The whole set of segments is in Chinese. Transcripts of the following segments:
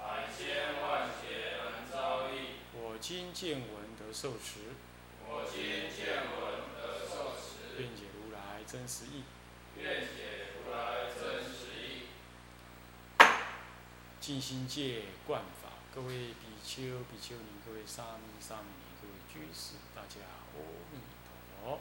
百千万劫难遭遇。我今见闻得受持，我今见闻得受持，愿解如来真实义。愿解如来真实义。静心戒观法，各位比丘、比丘尼，各位沙弥、沙弥尼，各位居士，大家阿弥陀佛。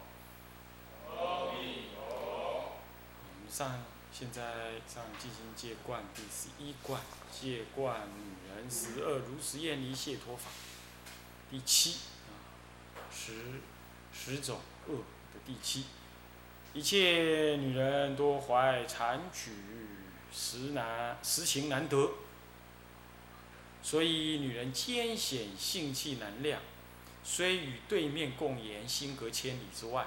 阿弥陀佛。我们上现在上进行戒观第十一观，戒观女人十二如实厌离解脱法，第七，十十种恶的第七，一切女人多怀残取，实难实情难得，所以女人艰险性气难量，虽与对面共言心隔千里之外。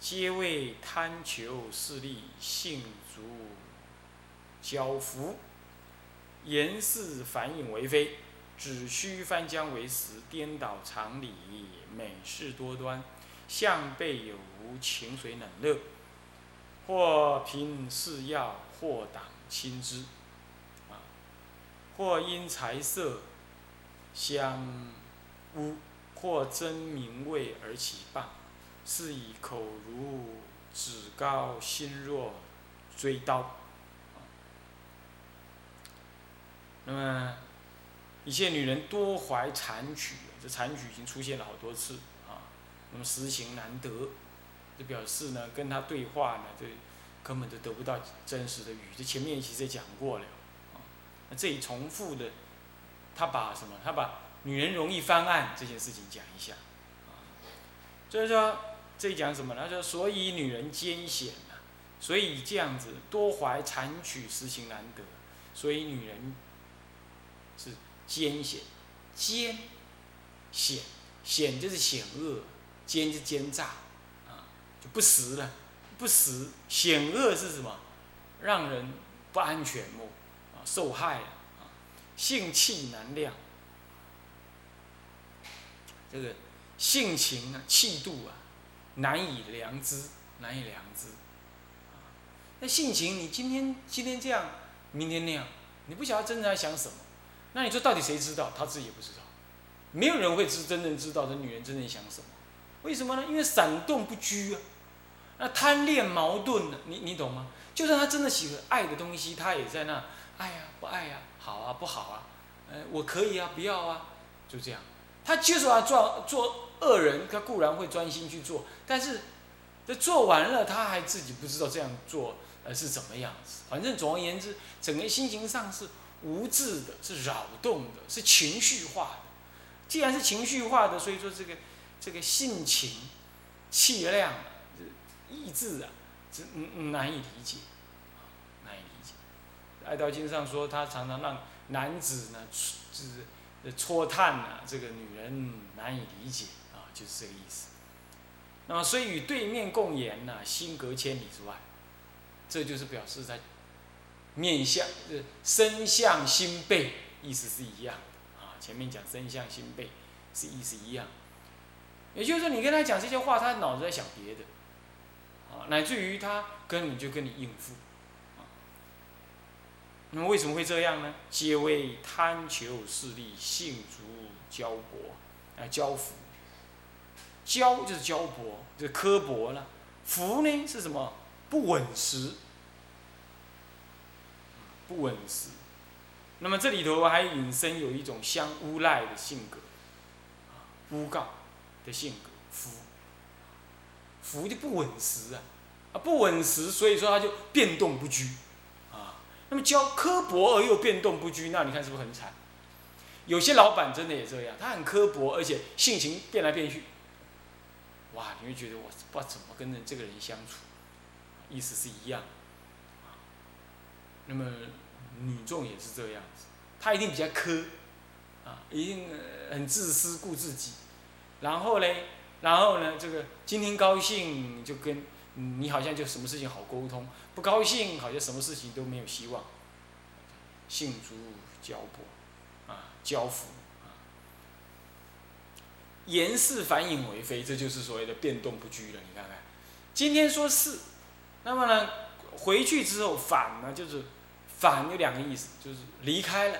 皆为贪求势利，性足交服，言事反影为非，只需翻江为石，颠倒常理，美事多端，向背有无，情随冷热，或凭是药，或党亲之，啊，或因财色相污，或争名位而起谤。是以口如指高，心若锥刀。那么，一些女人多怀残曲，这残曲已经出现了好多次啊。那么实情难得，这表示呢，跟他对话呢，这根本就得不到真实的语。这前面其实也讲过了啊。那这里重复的，他把什么？他把女人容易翻案这件事情讲一下啊。就是说。这讲什么呢？就所以女人艰险呐，所以这样子多怀残取，实情难得，所以女人是艰险，艰险险就是险恶，奸是奸诈啊，就不实了，不实险恶是什么？让人不安全么？啊，受害啊，性气难量，这个性情啊，气度啊。难以良知，难以良知。那性情，你今天今天这样，明天那样，你不晓得真正在想什么。那你说到底谁知道？他自己也不知道。没有人会知真正知道这女人真正想什么。为什么呢？因为闪动不居啊。那贪恋矛盾呢？你你懂吗？就算他真的喜欢爱的东西，他也在那爱呀，不爱呀，好啊，不好啊，呃，我可以啊，不要啊，就这样。他就是要做做。恶人他固然会专心去做，但是这做完了他还自己不知道这样做呃是怎么样子。反正总而言之，整个心情上是无智的，是扰动的，是情绪化的。既然是情绪化的，所以说这个这个性情、气量、意志啊，这嗯难以理解，难以理解。《爱道经》上说，他常常让男子呢，就是戳探啊，这个女人难以理解啊。就是这个意思。那么，所以与对面共言呢，心隔千里之外，这就是表示在面相、呃身相心背，意思是一样的啊。前面讲身相心背是意思一样，也就是说，你跟他讲这些话，他脑子在想别的啊，乃至于他根本就跟你应付。那么为什么会这样呢？皆为贪求势利，性足交薄啊，交服。骄就是骄薄，就是刻薄了。福呢是什么？不稳实，不稳实。那么这里头还引申有一种相诬赖的性格，诬告的性格。福，福就不稳实啊，啊不稳实，所以说他就变动不居，那么骄刻薄而又变动不居，那你看是不是很惨？有些老板真的也这样，他很刻薄，而且性情变来变去。哇，你会觉得我不知道怎么跟人这个人相处，意思是一样，那么女众也是这样子，她一定比较苛，啊，一定很自私顾自己，然后嘞，然后呢，这个今天高兴就跟你好像就什么事情好沟通，不高兴好像什么事情都没有希望，性足交薄，啊，交付，啊，言是反影为非，这就是所谓的变动不居了。你看看，今天说是，那么呢，回去之后反呢，就是反有两个意思，就是离开了。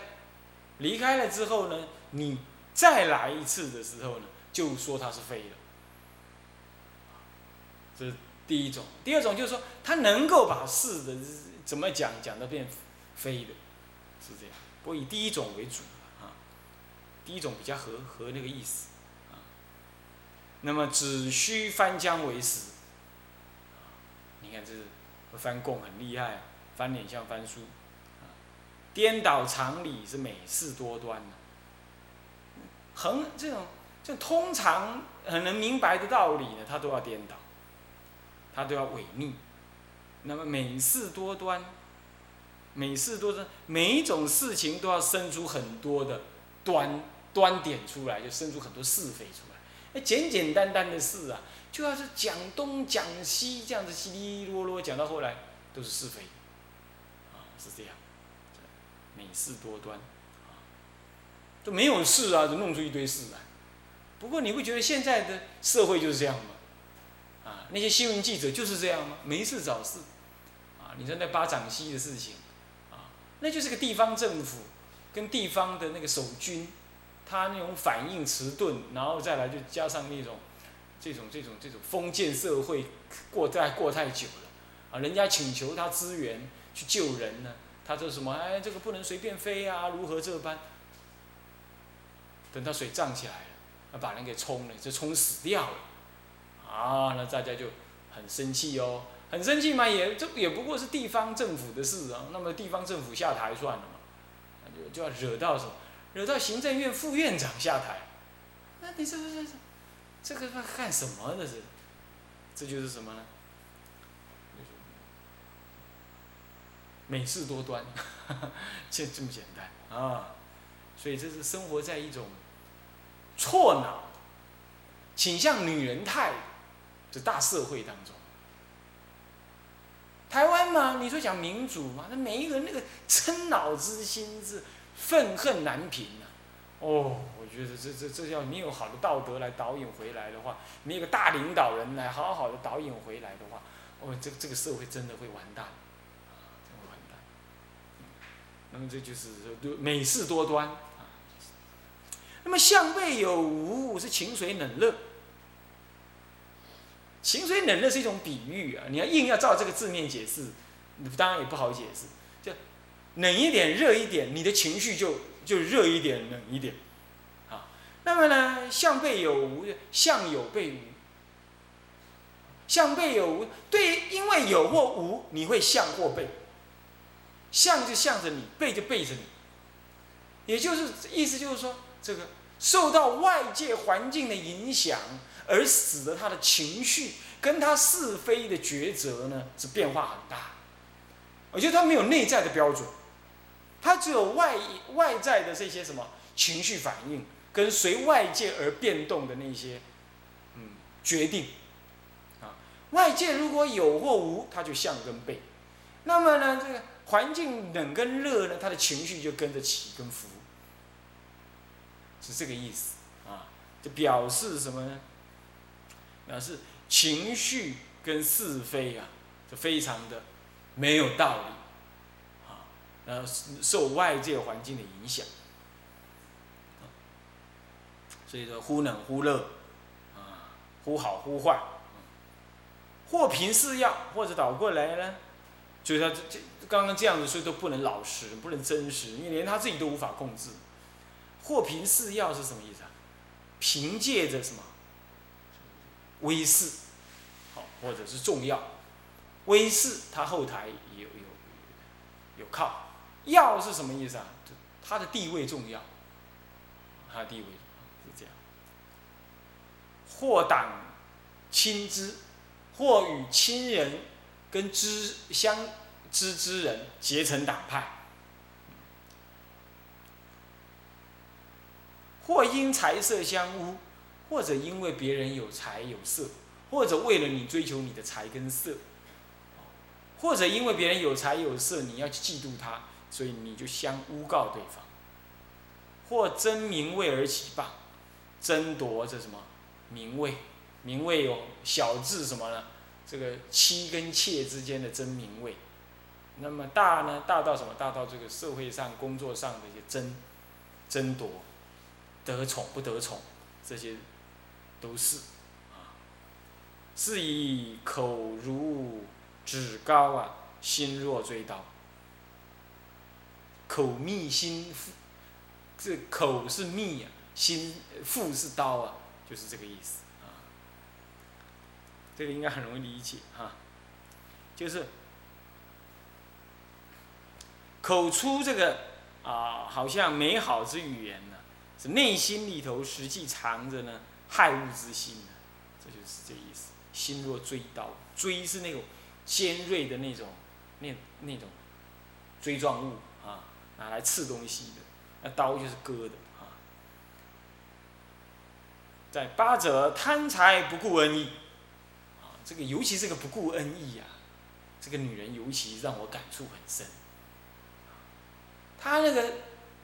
离开了之后呢，你再来一次的时候呢，就说它是非了。这是第一种。第二种就是说，他能够把是的怎么讲讲的变非的，是这样。不过以第一种为主啊，第一种比较合合那个意思啊。那么只需翻江为实。你看这是翻供很厉害，翻脸像翻书。颠倒常理是美事多端的，横这种这通常很能明白的道理呢，他都要颠倒，他都要违逆。那么美事多端，美事多端，每一种事情都要生出很多的端端点出来，就生出很多是非出来。那简简单单的事啊，就要是讲东讲西这样子稀里啰啰讲到后来都是是非，啊，是这样。美事多端，啊，都没有事啊，就弄出一堆事来。不过你会觉得现在的社会就是这样吗？啊，那些新闻记者就是这样吗？没事找事，啊，你说那巴掌溪的事情，啊，那就是个地方政府跟地方的那个守军，他那种反应迟钝，然后再来就加上那种这种这种这种封建社会过太过太久了，啊，人家请求他支援去救人呢。他说什么？哎，这个不能随便飞啊！如何这般？等到水涨起来了，把人给冲了，就冲死掉了。啊，那大家就很生气哦，很生气嘛，也这也不过是地方政府的事啊。那么地方政府下台算了嘛，就就要惹到什么？惹到行政院副院长下台。那你这这这这个干什么呢？这这就是什么呢？美事多端，就这么简单啊！所以这是生活在一种错脑、倾向女人态这大社会当中。台湾嘛，你说讲民主嘛，那每一个人那个嗔恼之心是愤恨难平呐。哦，我觉得这这这要你有好的道德来导引回来的话，你有个大领导人来好好的导引回来的话，哦，这这个社会真的会完蛋。会完蛋那么这就是说，美事多端啊。那么相背有无是情水冷热，情水冷热是一种比喻啊。你要硬要照这个字面解释，当然也不好解释。就冷一点、热一点，你的情绪就就热一点、冷一点啊。那么呢，向背有无，向有背无。向背有无，对，因为有或无，你会向或背。向就向着你，背就背着你，也就是意思就是说，这个受到外界环境的影响，而使得他的情绪跟他是非的抉择呢是变化很大。我觉得他没有内在的标准，他只有外外在的这些什么情绪反应，跟随外界而变动的那些嗯决定啊。外界如果有或无，他就向跟背。那么呢，这个。环境冷跟热呢，他的情绪就跟着起跟伏，是这个意思啊，就表示什么呢？表示情绪跟是非啊，就非常的没有道理啊，然后受外界环境的影响，所以说忽冷忽热啊，忽好忽坏，或平是要，或者倒过来呢，就是他这这。刚刚这样子，所以都不能老实，不能真实，因为连他自己都无法控制。或凭是要是什么意思啊？凭借着什么威势，好，或者是重要威势，他后台有有有靠。要是什么意思啊？他的地位重要，他的地位是这样。或党亲之，或与亲人跟之相。知之人结成党派，或因财色相污，或者因为别人有财有色，或者为了你追求你的财跟色，或者因为别人有财有色，你要嫉妒他，所以你就相诬告对方，或争名位而起谤，争夺这什么名位？名位有小字什么呢？这个妻跟妾之间的争名位。那么大呢？大到什么？大到这个社会上、工作上的一些争争夺，得宠不得宠，这些都是啊。是以口如指高啊，心若锥刀。口蜜心腹，这口是蜜啊，心腹是刀啊，就是这个意思啊。这个应该很容易理解哈，就是。口出这个啊，好像美好之语言呢，是内心里头实际藏着呢害物之心呢，这就是这意思。心若锥刀，锥是那种尖锐的那种那那种锥状物啊，拿来刺东西的，那刀就是割的啊。在八者贪财不顾恩义，啊，这个尤其这个不顾恩义呀，这个女人尤其让我感触很深。他那个，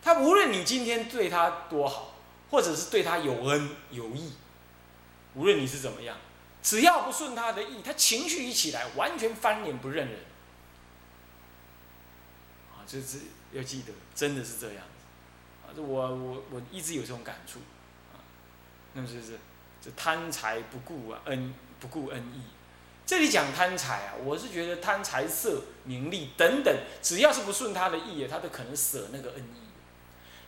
他无论你今天对他多好，或者是对他有恩有义，无论你是怎么样，只要不顺他的意，他情绪一起来，完全翻脸不认人。啊，这是要记得，真的是这样子。啊，我我我一直有这种感触。啊，那么就是这贪财不顾啊恩不顾恩义。这里讲贪财啊，我是觉得贪财色名利等等，只要是不顺他的意，他都可能舍那个恩义。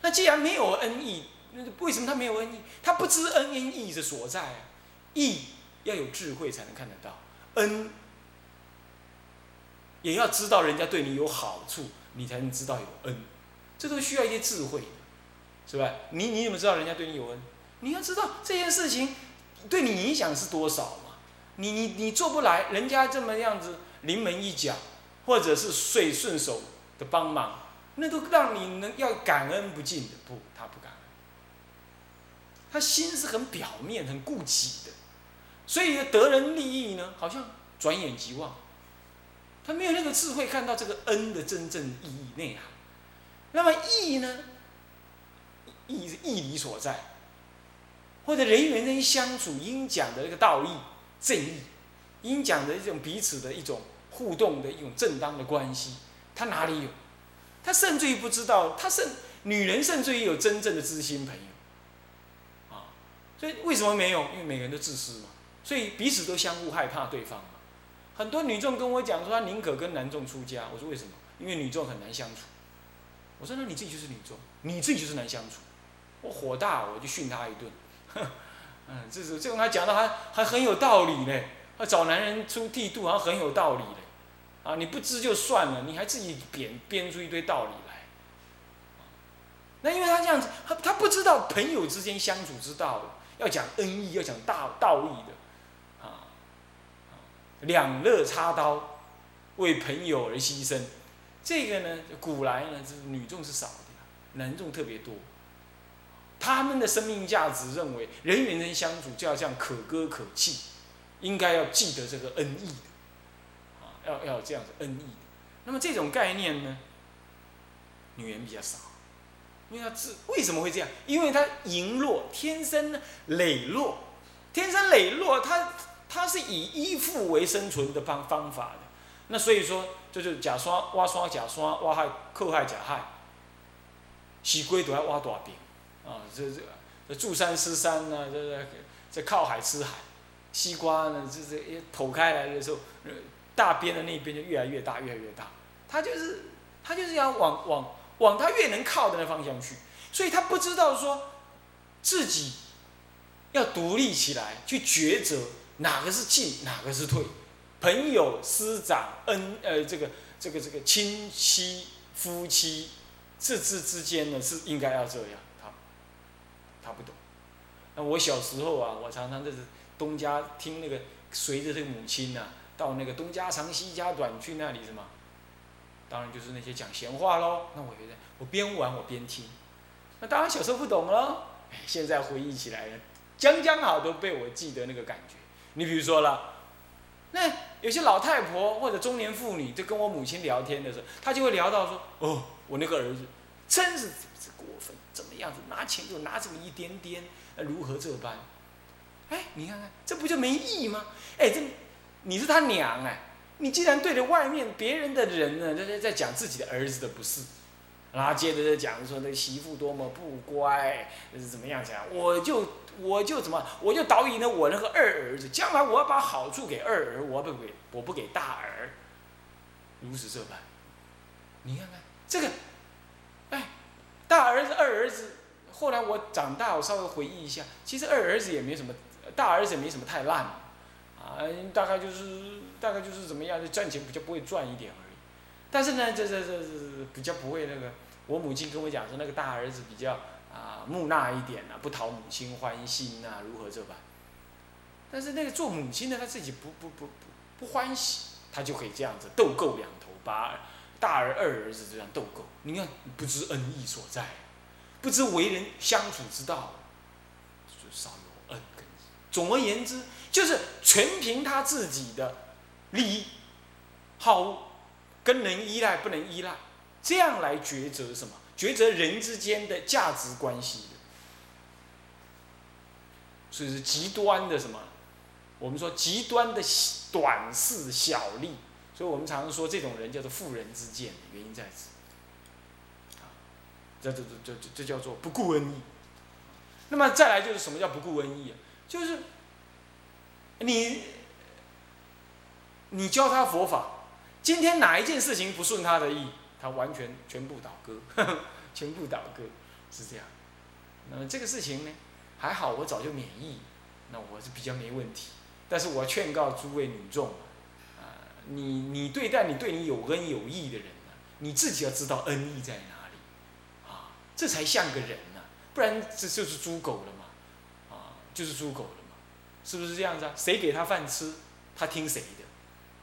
那既然没有恩义，为什么他没有恩义？他不知恩恩义的所在啊。义要有智慧才能看得到，恩也要知道人家对你有好处，你才能知道有恩。这都需要一些智慧，是吧？你你怎么知道人家对你有恩？你要知道这件事情对你影响是多少嘛。你你你做不来，人家这么样子临门一脚，或者是顺顺手的帮忙，那都让你能要感恩不尽的。不，他不，他心是很表面、很顾己的，所以得人利益呢，好像转眼即忘。他没有那个智慧看到这个恩的真正意义内涵。那么义呢？义是义理所在，或者人与人相处应讲的那个道义。正义，应讲的一种彼此的一种互动的一种正当的关系，他哪里有？他甚至于不知道，他甚女人甚至于有真正的知心朋友，所以为什么没有？因为每个人都自私嘛，所以彼此都相互害怕对方嘛。很多女众跟我讲说，她宁可跟男众出家。我说为什么？因为女众很难相处。我说那你自己就是女众，你自己就是难相处。我火大，我就训她一顿。嗯，这是这种他讲的还还很有道理呢。他找男人出剃度好像很有道理嘞，啊，你不知就算了，你还自己编编出一堆道理来。那因为他这样子，他他不知道朋友之间相处之道的，要讲恩义，要讲大道义的，啊，两肋插刀，为朋友而牺牲，这个呢，古来呢，是女众是少的，男众特别多。他们的生命价值认为，人与人相处就要这样可歌可泣，应该要记得这个恩义的，啊，要要这样子恩义的。那么这种概念呢，女人比较少，因为他自为什么会这样？因为他羸弱，天生呢羸弱，天生羸弱，他他是以依附为生存的方方法的。那所以说，就是假刷挖刷假刷挖害克害假害，洗龟都要挖大饼。啊，这这这住山吃山呢，这这这靠海吃海，西瓜呢，这这一剖开来的时候，大边的那边就越来越大，越来越大。他就是他就是要往往往他越能靠的那方向去，所以他不知道说自己要独立起来，去抉择哪个是进，哪个是退。朋友、师长、恩呃，这个这个这个亲戚、夫妻，这之之间呢，是应该要这样。他他不懂。那我小时候啊，我常常就是东家听那个，随着这个母亲呐，到那个东家长西家短去那里什么，当然就是那些讲闲话喽。那我觉得我边玩我边听，那当然小时候不懂喽，哎，现在回忆起来了，将将好都被我记得那个感觉。你比如说了，那有些老太婆或者中年妇女，就跟我母亲聊天的时候，她就会聊到说：“哦，我那个儿子真是是过分，怎么样子拿钱就拿这么一点点，如何这般？”哎，你看看，这不就没意义吗？哎，这你是他娘哎，你既然对着外面别人的人呢，在在在讲自己的儿子的不是，然后接着在讲说那媳妇多么不乖，怎么样讲？我就我就怎么，我就导引了我那个二儿子，将来我要把好处给二儿，我不给我不给大儿，如此这般。你看看这个，哎，大儿子二儿子，后来我长大，我稍微回忆一下，其实二儿子也没什么。大儿子也没什么太烂，啊，大概就是大概就是怎么样，就赚钱比较不会赚一点而已。但是呢，这这这这比较不会那个。我母亲跟我讲说，那个大儿子比较啊木讷一点啊，不讨母亲欢心呐，如何这般。但是那个做母亲的，他自己不不不不不欢喜，他就可以这样子斗够两头，把大儿二儿子这样斗够。你看，不知恩义所在，不知为人相处之道，就少有恩。总而言之，就是全凭他自己的利益、好恶，跟人依赖不能依赖，这样来抉择什么？抉择人之间的价值关系的。所以是极端的什么？我们说极端的短视小利，所以我们常常说这种人叫做妇人之见，原因在此。这这这这这叫做不顾恩义。那么再来就是什么叫不顾恩义啊？就是你，你教他佛法，今天哪一件事情不顺他的意，他完全全部倒戈，全部倒戈，是这样。那么这个事情呢，还好我早就免疫，那我是比较没问题。但是我劝告诸位女众啊，你你对待你对你有恩有义的人呢，你自己要知道恩义在哪里，啊，这才像个人呢，不然这就是猪狗了嘛，啊。就是猪狗了嘛，是不是这样子啊？谁给他饭吃，他听谁的，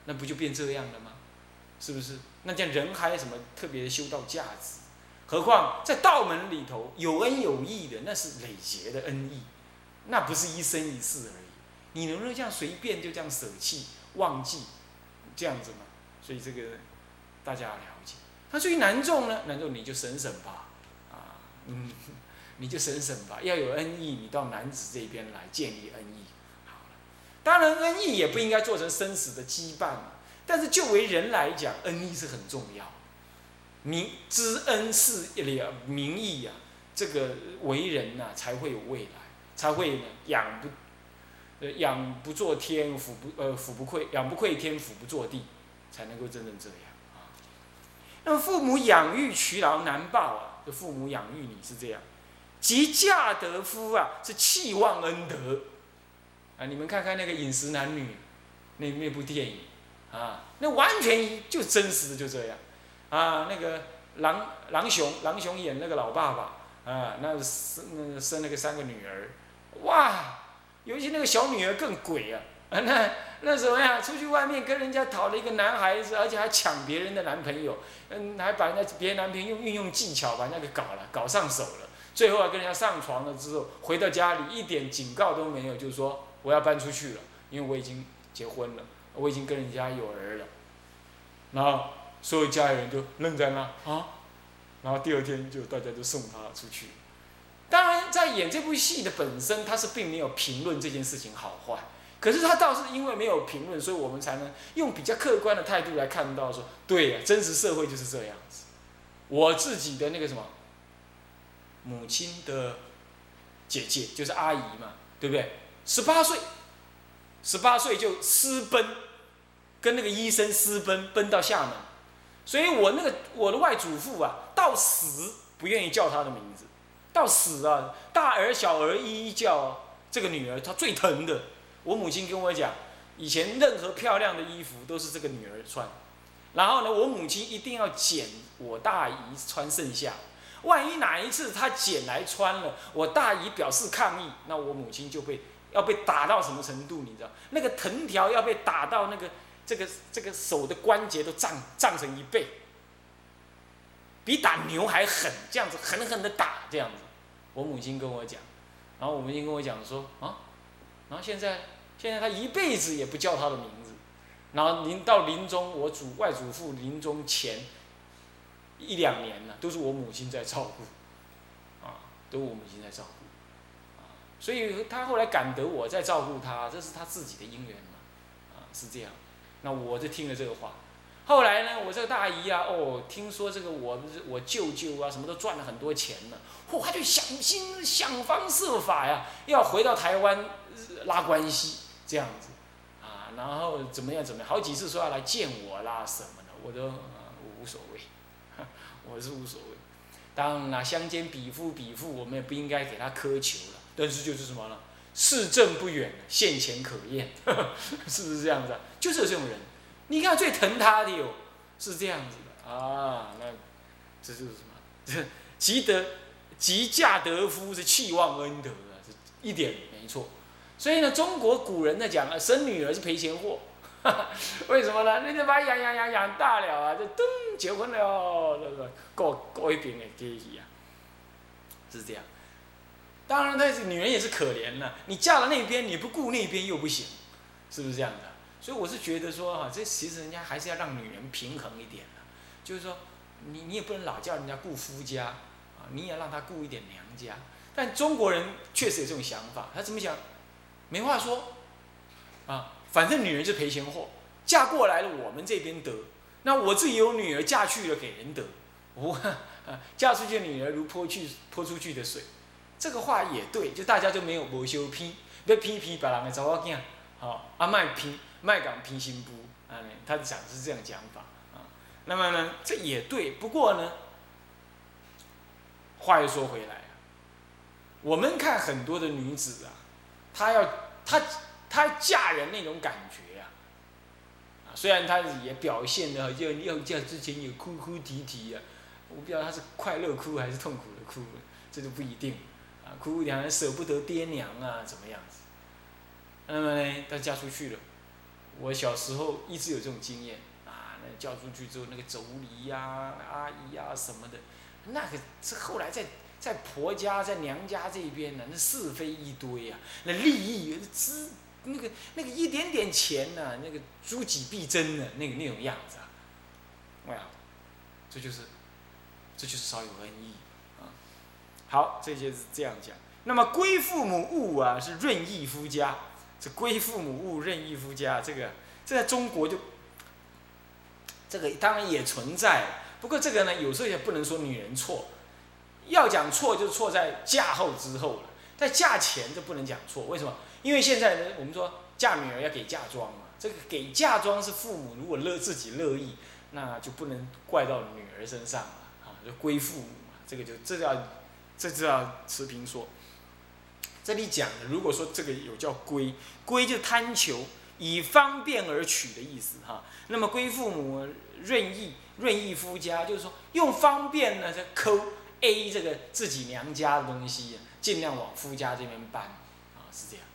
那不就变这样了吗？是不是？那这样人还有什么特别修道价值？何况在道门里头有恩有义的，那是累劫的恩义，那不是一生一世而已。你能不能这样随便就这样舍弃忘记这样子吗？所以这个大家要了解。那至于男众呢？男众你就省省吧，啊，嗯。你就省省吧，要有恩义，你到男子这边来建立恩义，当然，恩义也不应该做成生死的羁绊嘛。但是，就为人来讲，恩义是很重要。名知恩是了名义呀，这个为人呐才会有未来，才会呢养不呃养不作天，俯不呃俯不愧养不愧天，俯不作地，才能够真正这样啊。那么，父母养育劬劳难报啊，这父母养育你是这样。即嫁得夫啊，是弃忘恩德啊！你们看看那个《饮食男女》那那部电影啊，那完全就真实的就这样啊！那个狼狼雄，狼雄演那个老爸爸啊，那生那生了个三个女儿，哇！尤其那个小女儿更鬼啊！啊，那那什么呀？出去外面跟人家讨了一个男孩子，而且还抢别人的男朋友，嗯，还把人家别人男朋友运用技巧把那个搞了，搞上手了。最后啊，跟人家上床了之后，回到家里一点警告都没有，就是说我要搬出去了，因为我已经结婚了，我已经跟人家有儿了。然后所有家里人都愣在那啊，然后第二天就大家都送他出去。当然，在演这部戏的本身，他是并没有评论这件事情好坏，可是他倒是因为没有评论，所以我们才能用比较客观的态度来看到说，对呀，真实社会就是这样子。我自己的那个什么。母亲的姐姐就是阿姨嘛，对不对？十八岁，十八岁就私奔，跟那个医生私奔，奔到厦门。所以我那个我的外祖父啊，到死不愿意叫他的名字，到死啊，大儿小儿一一叫这个女儿，她最疼的。我母亲跟我讲，以前任何漂亮的衣服都是这个女儿穿，然后呢，我母亲一定要捡我大姨穿剩下。万一哪一次她捡来穿了，我大姨表示抗议，那我母亲就被要被打到什么程度？你知道，那个藤条要被打到那个这个这个手的关节都胀胀成一倍，比打牛还狠，这样子狠狠的打这样子。我母亲跟我讲，然后我母亲跟我讲说啊，然后现在现在他一辈子也不叫他的名字，然后临到临终，我祖外祖父临终前一两年呢，都是我母亲在照顾，啊，都是我母亲在照顾，所以他后来感得我在照顾他，这是他自己的因缘嘛，啊，是这样，那我就听了这个话。后来呢，我这个大姨啊，哦，听说这个我我舅舅啊，什么都赚了很多钱呢，嚯，他就想尽想方设法呀，要回到台湾拉关系这样子，啊，然后怎么样怎么样，好几次说要来见我啦什么的，我都无所谓，我是无所谓。当然相间比夫比妇，我们也不应该给他苛求了，但是就是什么呢？市政不远，现前可验，是不是这样子啊？就是有这种人。你看最疼他的哟，是这样子的啊，那这就是什么？这积德积嫁得夫是气旺恩德啊，这一点没错。所以呢，中国古人在讲啊，生女儿是赔钱货，为什么呢？那就把养养养养大了啊，就噔结婚了，那个过过一边的阶级啊，是这样。当然，但是女人也是可怜的，你嫁了那边，你不顾那边又不行，是不是这样的？所以我是觉得说哈，这其实人家还是要让女人平衡一点的，就是说，你你也不能老叫人家顾夫家，啊，你也让她顾一点娘家。但中国人确实有这种想法，他怎么想？没话说，啊，反正女人是赔钱货，嫁过来了我们这边得，那我自己有女儿嫁去了给人得，我，嫁出去的女儿如泼去泼出去的水，这个话也对，就大家就没有无修批，要批批别人的查某囝，好，啊卖批。麦港平行部，啊，他讲是这样讲法啊。那么呢，这也对。不过呢，话又说回来，我们看很多的女子啊，她要她她嫁人那种感觉啊，啊，虽然她也表现的要要嫁之前有哭哭啼啼啊，我不知道她是快乐哭还是痛苦的哭，这就不一定啊。哭两人舍不得爹娘啊，怎么样子？那么呢，她嫁出去了。我小时候一直有这种经验啊，那嫁出去之后，那个妯娌呀、阿姨呀什么的，那个是后来在在婆家、在娘家这边呢，那是非一堆啊，那利益之那个那个一点点钱呢，那个诸己必争的那个那种样子啊，哇，这就是这就是少有恩义。好，这些是这样讲。那么归父母务啊，是润义夫家。这归父母务，任意夫家，这个这在中国就，这个当然也存在。不过这个呢，有时候也不能说女人错，要讲错就错在嫁后之后了，在嫁前就不能讲错。为什么？因为现在呢，我们说嫁女儿要给嫁妆嘛，这个给嫁妆是父母如果乐自己乐意，那就不能怪到女儿身上了啊，就归父母嘛，这个就这叫这就要持平说。这里讲的，如果说这个有叫归，归就贪求，以方便而取的意思哈。那么归父母润意，润意夫家，就是说用方便呢，就抠 A 这个自己娘家的东西，尽量往夫家这边搬，啊是这样。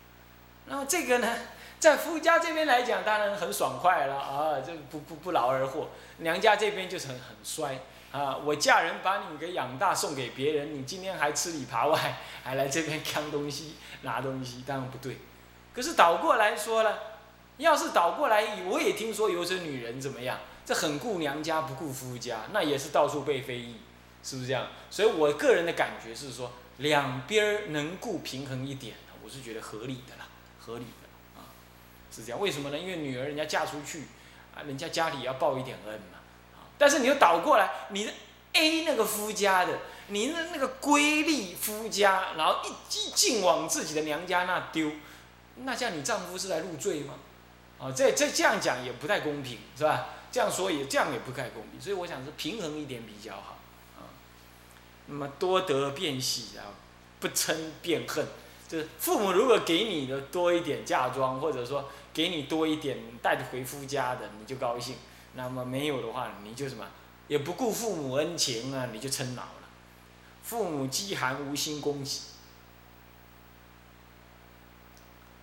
那么这个呢，在夫家这边来讲，当然很爽快了啊，这不不不劳而获。娘家这边就是很很衰。啊！我嫁人把你给养大，送给别人，你今天还吃里扒外，还来这边扛东西、拿东西，当然不对。可是倒过来说了，要是倒过来，我也听说有些女人怎么样，这很顾娘家不顾夫家，那也是到处被非议，是不是这样？所以我个人的感觉是说，两边能顾平衡一点，我是觉得合理的啦，合理的啊，是这样。为什么呢？因为女儿人家嫁出去，啊，人家家里要报一点恩嘛。但是你又倒过来，你的 A 那个夫家的，你的那个闺丽夫家，然后一一劲往自己的娘家那丢，那这样你丈夫是来入赘吗？啊，这这这样讲也不太公平，是吧？这样说也这样也不太公平，所以我想是平衡一点比较好，啊。那么多得便喜啊，不嗔便恨，就是父母如果给你的多一点嫁妆，或者说给你多一点带着回夫家的，你就高兴。那么没有的话，你就什么，也不顾父母恩情啊，你就称老了。父母饥寒无心供给，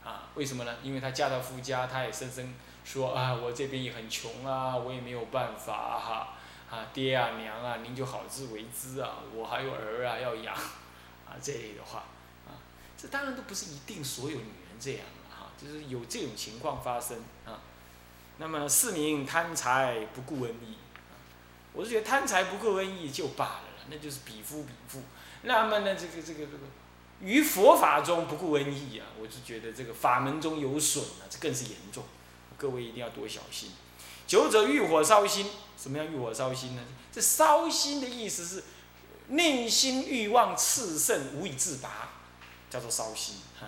啊，为什么呢？因为他嫁到夫家，他也深深说啊，我这边也很穷啊，我也没有办法哈，啊，爹啊娘啊，您就好自为之啊，我还有儿啊要养，啊这类的话，啊，这当然都不是一定所有女人这样哈，就是有这种情况发生啊。那么四名贪财不顾恩义，我是觉得贪财不顾恩义就罢了，那就是比夫比妇。那么呢，这个这个这个，于佛法中不顾恩义啊，我就觉得这个法门中有损啊，这更是严重。各位一定要多小心。久者欲火烧心，什么叫欲火烧心呢？这烧心的意思是内心欲望炽盛，无以自拔，叫做烧心哈。